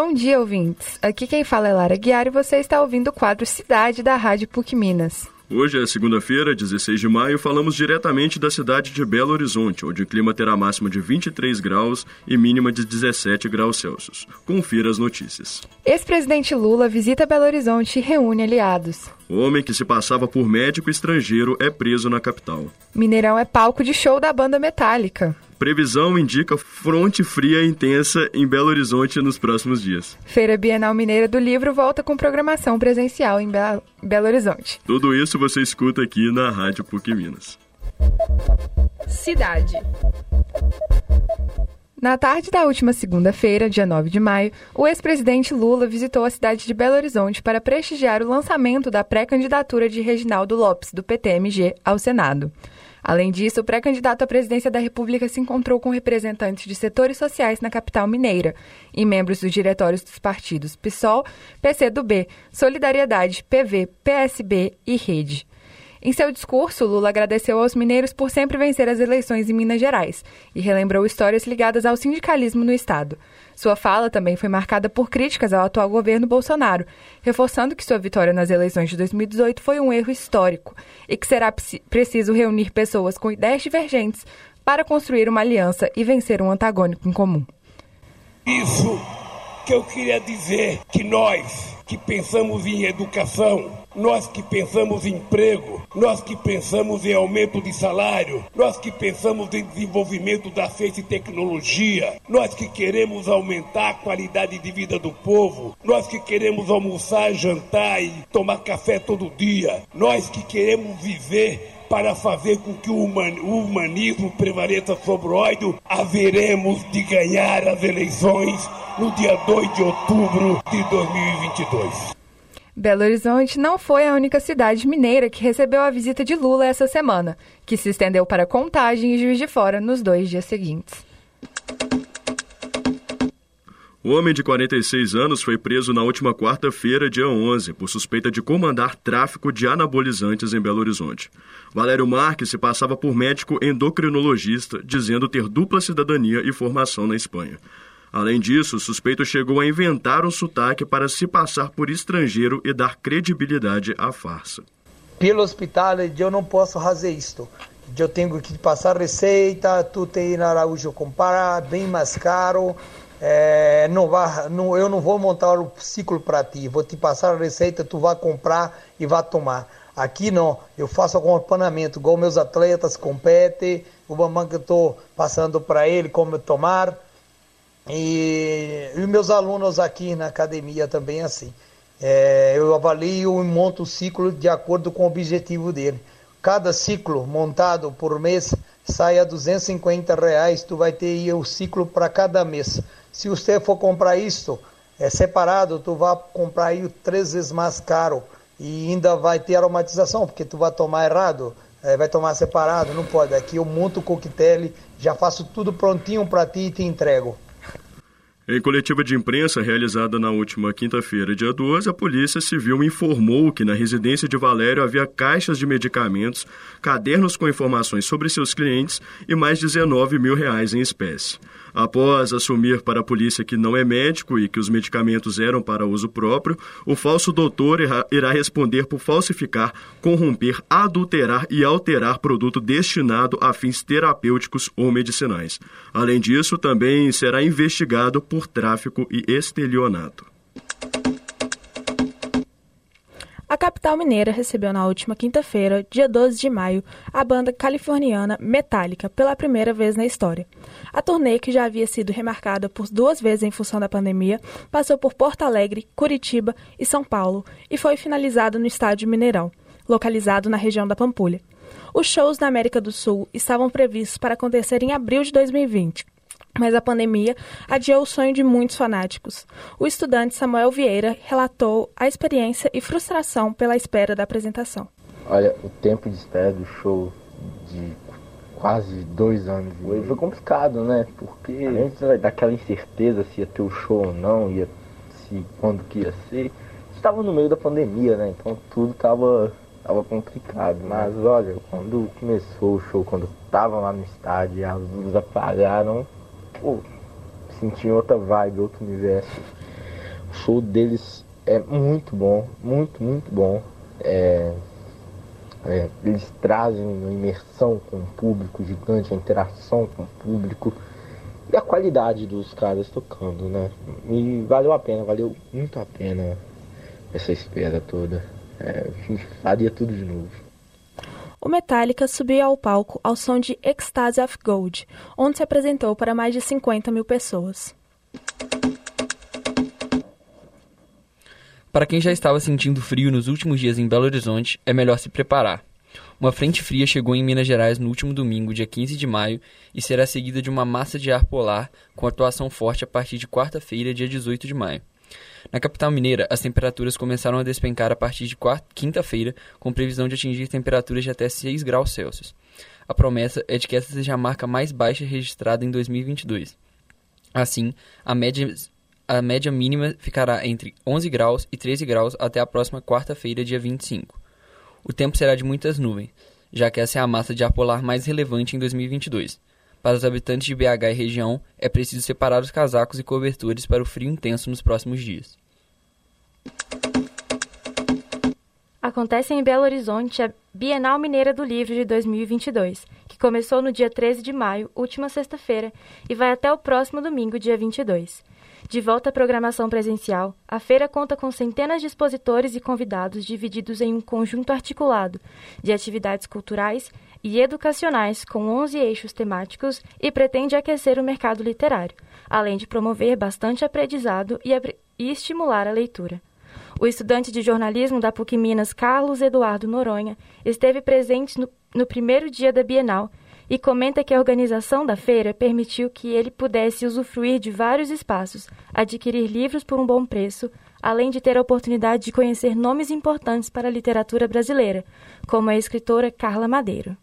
Bom dia, ouvintes. Aqui quem fala é Lara Guiar e você está ouvindo o quadro Cidade da Rádio PUC Minas. Hoje é segunda-feira, 16 de maio, falamos diretamente da cidade de Belo Horizonte, onde o clima terá máxima de 23 graus e mínima de 17 graus Celsius. Confira as notícias. Ex-presidente Lula visita Belo Horizonte e reúne aliados. O homem que se passava por médico estrangeiro é preso na capital. Mineirão é palco de show da banda Metallica. Previsão indica fronte fria intensa em Belo Horizonte nos próximos dias. Feira Bienal Mineira do Livro volta com programação presencial em Be Belo Horizonte. Tudo isso você escuta aqui na Rádio PUC Minas. Cidade. Na tarde da última segunda-feira, dia 9 de maio, o ex-presidente Lula visitou a cidade de Belo Horizonte para prestigiar o lançamento da pré-candidatura de Reginaldo Lopes, do PTMG, ao Senado. Além disso, o pré-candidato à presidência da República se encontrou com representantes de setores sociais na capital mineira e membros dos diretórios dos partidos PSOL, PCdoB, Solidariedade, PV, PSB e Rede. Em seu discurso, Lula agradeceu aos mineiros por sempre vencer as eleições em Minas Gerais e relembrou histórias ligadas ao sindicalismo no estado. Sua fala também foi marcada por críticas ao atual governo Bolsonaro, reforçando que sua vitória nas eleições de 2018 foi um erro histórico e que será preciso reunir pessoas com ideias divergentes para construir uma aliança e vencer um antagônico em comum. Isso que eu queria dizer que nós que pensamos em educação, nós que pensamos em emprego, nós que pensamos em aumento de salário, nós que pensamos em desenvolvimento da ciência e tecnologia, nós que queremos aumentar a qualidade de vida do povo, nós que queremos almoçar, jantar e tomar café todo dia, nós que queremos viver para fazer com que o humanismo prevaleça sobre o ódio, haveremos de ganhar as eleições no dia 2 de outubro de 2022. Belo Horizonte não foi a única cidade mineira que recebeu a visita de Lula essa semana, que se estendeu para Contagem e Juiz de Fora nos dois dias seguintes. O homem de 46 anos foi preso na última quarta-feira, dia 11, por suspeita de comandar tráfico de anabolizantes em Belo Horizonte. Valério Marques se passava por médico endocrinologista, dizendo ter dupla cidadania e formação na Espanha. Além disso, o suspeito chegou a inventar um sotaque para se passar por estrangeiro e dar credibilidade à farsa. Pelo hospital, eu não posso fazer isto. Eu tenho que passar receita, tu tem na Araújo comprar, bem mais caro. É, não vá, não, eu não vou montar o ciclo para ti, vou te passar a receita, tu vai comprar e vai tomar. Aqui não, eu faço acompanhamento, igual meus atletas competem, o mamãe que eu estou passando para ele como tomar. E, e meus alunos aqui na academia também assim. É, eu avalio e monto o ciclo de acordo com o objetivo dele. Cada ciclo montado por mês sai a 250 reais, tu vai ter o ciclo para cada mês. Se você for comprar isso é, separado, tu vai comprar aí três vezes mais caro e ainda vai ter aromatização, porque tu vai tomar errado, é, vai tomar separado, não pode. Aqui eu monto o coquetel, já faço tudo prontinho para ti e te entrego. Em coletiva de imprensa realizada na última quinta-feira, dia 12, a Polícia Civil informou que na residência de Valério havia caixas de medicamentos, cadernos com informações sobre seus clientes e mais 19 mil reais em espécie. Após assumir para a polícia que não é médico e que os medicamentos eram para uso próprio, o falso doutor irá responder por falsificar, corromper, adulterar e alterar produto destinado a fins terapêuticos ou medicinais. Além disso, também será investigado por tráfico e estelionato. Capital mineira recebeu na última quinta-feira, dia 12 de maio, a banda californiana Metallica pela primeira vez na história. A turnê, que já havia sido remarcada por duas vezes em função da pandemia, passou por Porto Alegre, Curitiba e São Paulo e foi finalizada no estádio Mineirão, localizado na região da Pampulha. Os shows na América do Sul estavam previstos para acontecer em abril de 2020 mas a pandemia adiou o sonho de muitos fanáticos. O estudante Samuel Vieira relatou a experiência e frustração pela espera da apresentação. Olha, o tempo de espera do show de quase dois anos foi, foi complicado, né? Porque antes daquela incerteza se ia ter o show ou não, ia, se quando que ia ser, estava no meio da pandemia, né? Então tudo estava tava complicado. Mas olha, quando começou o show, quando tava lá no estádio e as luzes apagaram, pô, senti outra vibe, outro universo. O show deles é muito bom, muito, muito bom. É, é, eles trazem uma imersão com o público gigante, a interação com o público e a qualidade dos caras tocando, né? E valeu a pena, valeu muito a pena essa espera toda. É, a gente faria tudo de novo. O Metallica subiu ao palco ao som de Ecstasy of Gold, onde se apresentou para mais de 50 mil pessoas. Para quem já estava sentindo frio nos últimos dias em Belo Horizonte, é melhor se preparar. Uma frente fria chegou em Minas Gerais no último domingo, dia 15 de maio, e será seguida de uma massa de ar polar com atuação forte a partir de quarta-feira, dia 18 de maio. Na capital mineira, as temperaturas começaram a despencar a partir de quinta-feira, com previsão de atingir temperaturas de até 6 graus Celsius. A promessa é de que essa seja a marca mais baixa registrada em 2022. Assim, a média a média mínima ficará entre 11 graus e 13 graus até a próxima quarta-feira, dia 25. O tempo será de muitas nuvens, já que essa é a massa de ar polar mais relevante em 2022. Para os habitantes de BH e região, é preciso separar os casacos e cobertores para o frio intenso nos próximos dias. Acontece em Belo Horizonte a Bienal Mineira do Livro de 2022, que começou no dia 13 de maio, última sexta-feira, e vai até o próximo domingo, dia 22. De volta à programação presencial, a feira conta com centenas de expositores e convidados divididos em um conjunto articulado de atividades culturais e educacionais com 11 eixos temáticos e pretende aquecer o mercado literário, além de promover bastante aprendizado e, e estimular a leitura. O estudante de jornalismo da PUC Minas, Carlos Eduardo Noronha, esteve presente no, no primeiro dia da Bienal e comenta que a organização da feira permitiu que ele pudesse usufruir de vários espaços, adquirir livros por um bom preço, além de ter a oportunidade de conhecer nomes importantes para a literatura brasileira, como a escritora Carla Madeiro.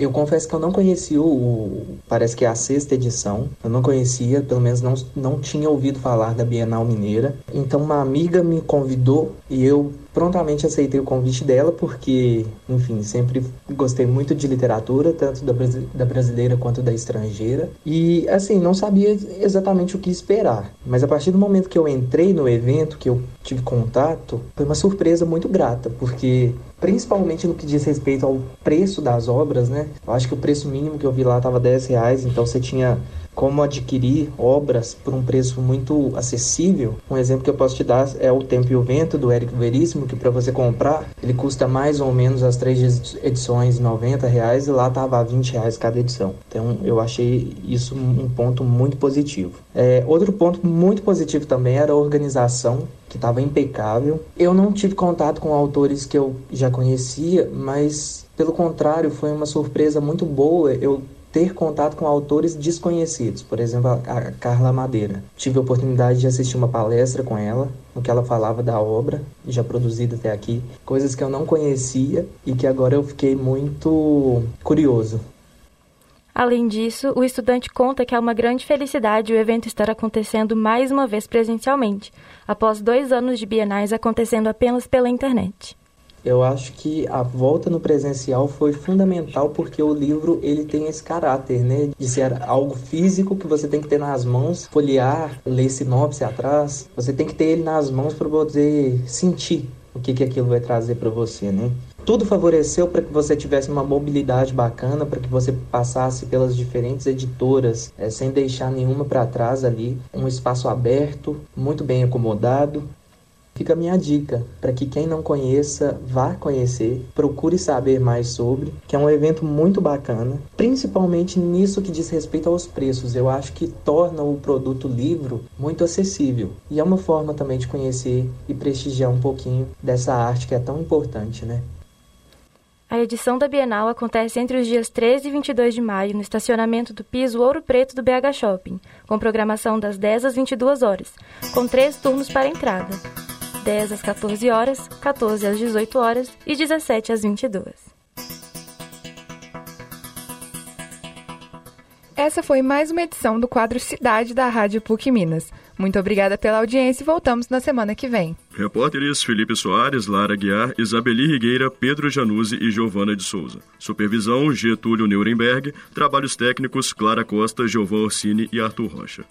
Eu confesso que eu não conhecia o, parece que é a sexta edição. Eu não conhecia, pelo menos não, não tinha ouvido falar da Bienal Mineira. Então uma amiga me convidou e eu prontamente aceitei o convite dela porque, enfim, sempre gostei muito de literatura, tanto da, da brasileira quanto da estrangeira. E, assim, não sabia exatamente o que esperar. Mas a partir do momento que eu entrei no evento, que eu tive contato, foi uma surpresa muito grata, porque principalmente no que diz respeito ao preço das obras, né? Eu acho que o preço mínimo que eu vi lá estava 10 reais, então você tinha como adquirir obras por um preço muito acessível. Um exemplo que eu posso te dar é o Tempo e o Vento, do Érico Veríssimo, que para você comprar, ele custa mais ou menos as três edições 90 reais e lá estava a 20 reais cada edição. Então eu achei isso um ponto muito positivo. É, outro ponto muito positivo também era a organização que estava impecável. Eu não tive contato com autores que eu já conhecia, mas pelo contrário, foi uma surpresa muito boa. Eu ter contato com autores desconhecidos, por exemplo, a Carla Madeira. Tive a oportunidade de assistir uma palestra com ela, no que ela falava da obra, já produzida até aqui, coisas que eu não conhecia e que agora eu fiquei muito curioso. Além disso, o estudante conta que é uma grande felicidade o evento estar acontecendo mais uma vez presencialmente, após dois anos de bienais acontecendo apenas pela internet. Eu acho que a volta no presencial foi fundamental porque o livro ele tem esse caráter, né, de ser algo físico que você tem que ter nas mãos, folhear, ler sinopse atrás. Você tem que ter ele nas mãos para poder sentir o que que aquilo vai trazer para você, né? Tudo favoreceu para que você tivesse uma mobilidade bacana, para que você passasse pelas diferentes editoras é, sem deixar nenhuma para trás ali, um espaço aberto, muito bem acomodado, Fica a minha dica para que quem não conheça vá conhecer, procure saber mais sobre, que é um evento muito bacana, principalmente nisso que diz respeito aos preços. Eu acho que torna o produto livro muito acessível e é uma forma também de conhecer e prestigiar um pouquinho dessa arte que é tão importante, né? A edição da Bienal acontece entre os dias 13 e 22 de maio no estacionamento do piso Ouro Preto do BH Shopping, com programação das 10 às 22 horas, com três turnos para entrada. 10 às 14 horas, 14 às 18 horas e 17 às 22. Essa foi mais uma edição do quadro Cidade da Rádio PUC Minas. Muito obrigada pela audiência e voltamos na semana que vem. Repórteres Felipe Soares, Lara Guiar, Isabeli Rigueira, Pedro Januzzi e Giovana de Souza. Supervisão Getúlio Nuremberg. Trabalhos técnicos Clara Costa, Giovanni Orsini e Arthur Rocha.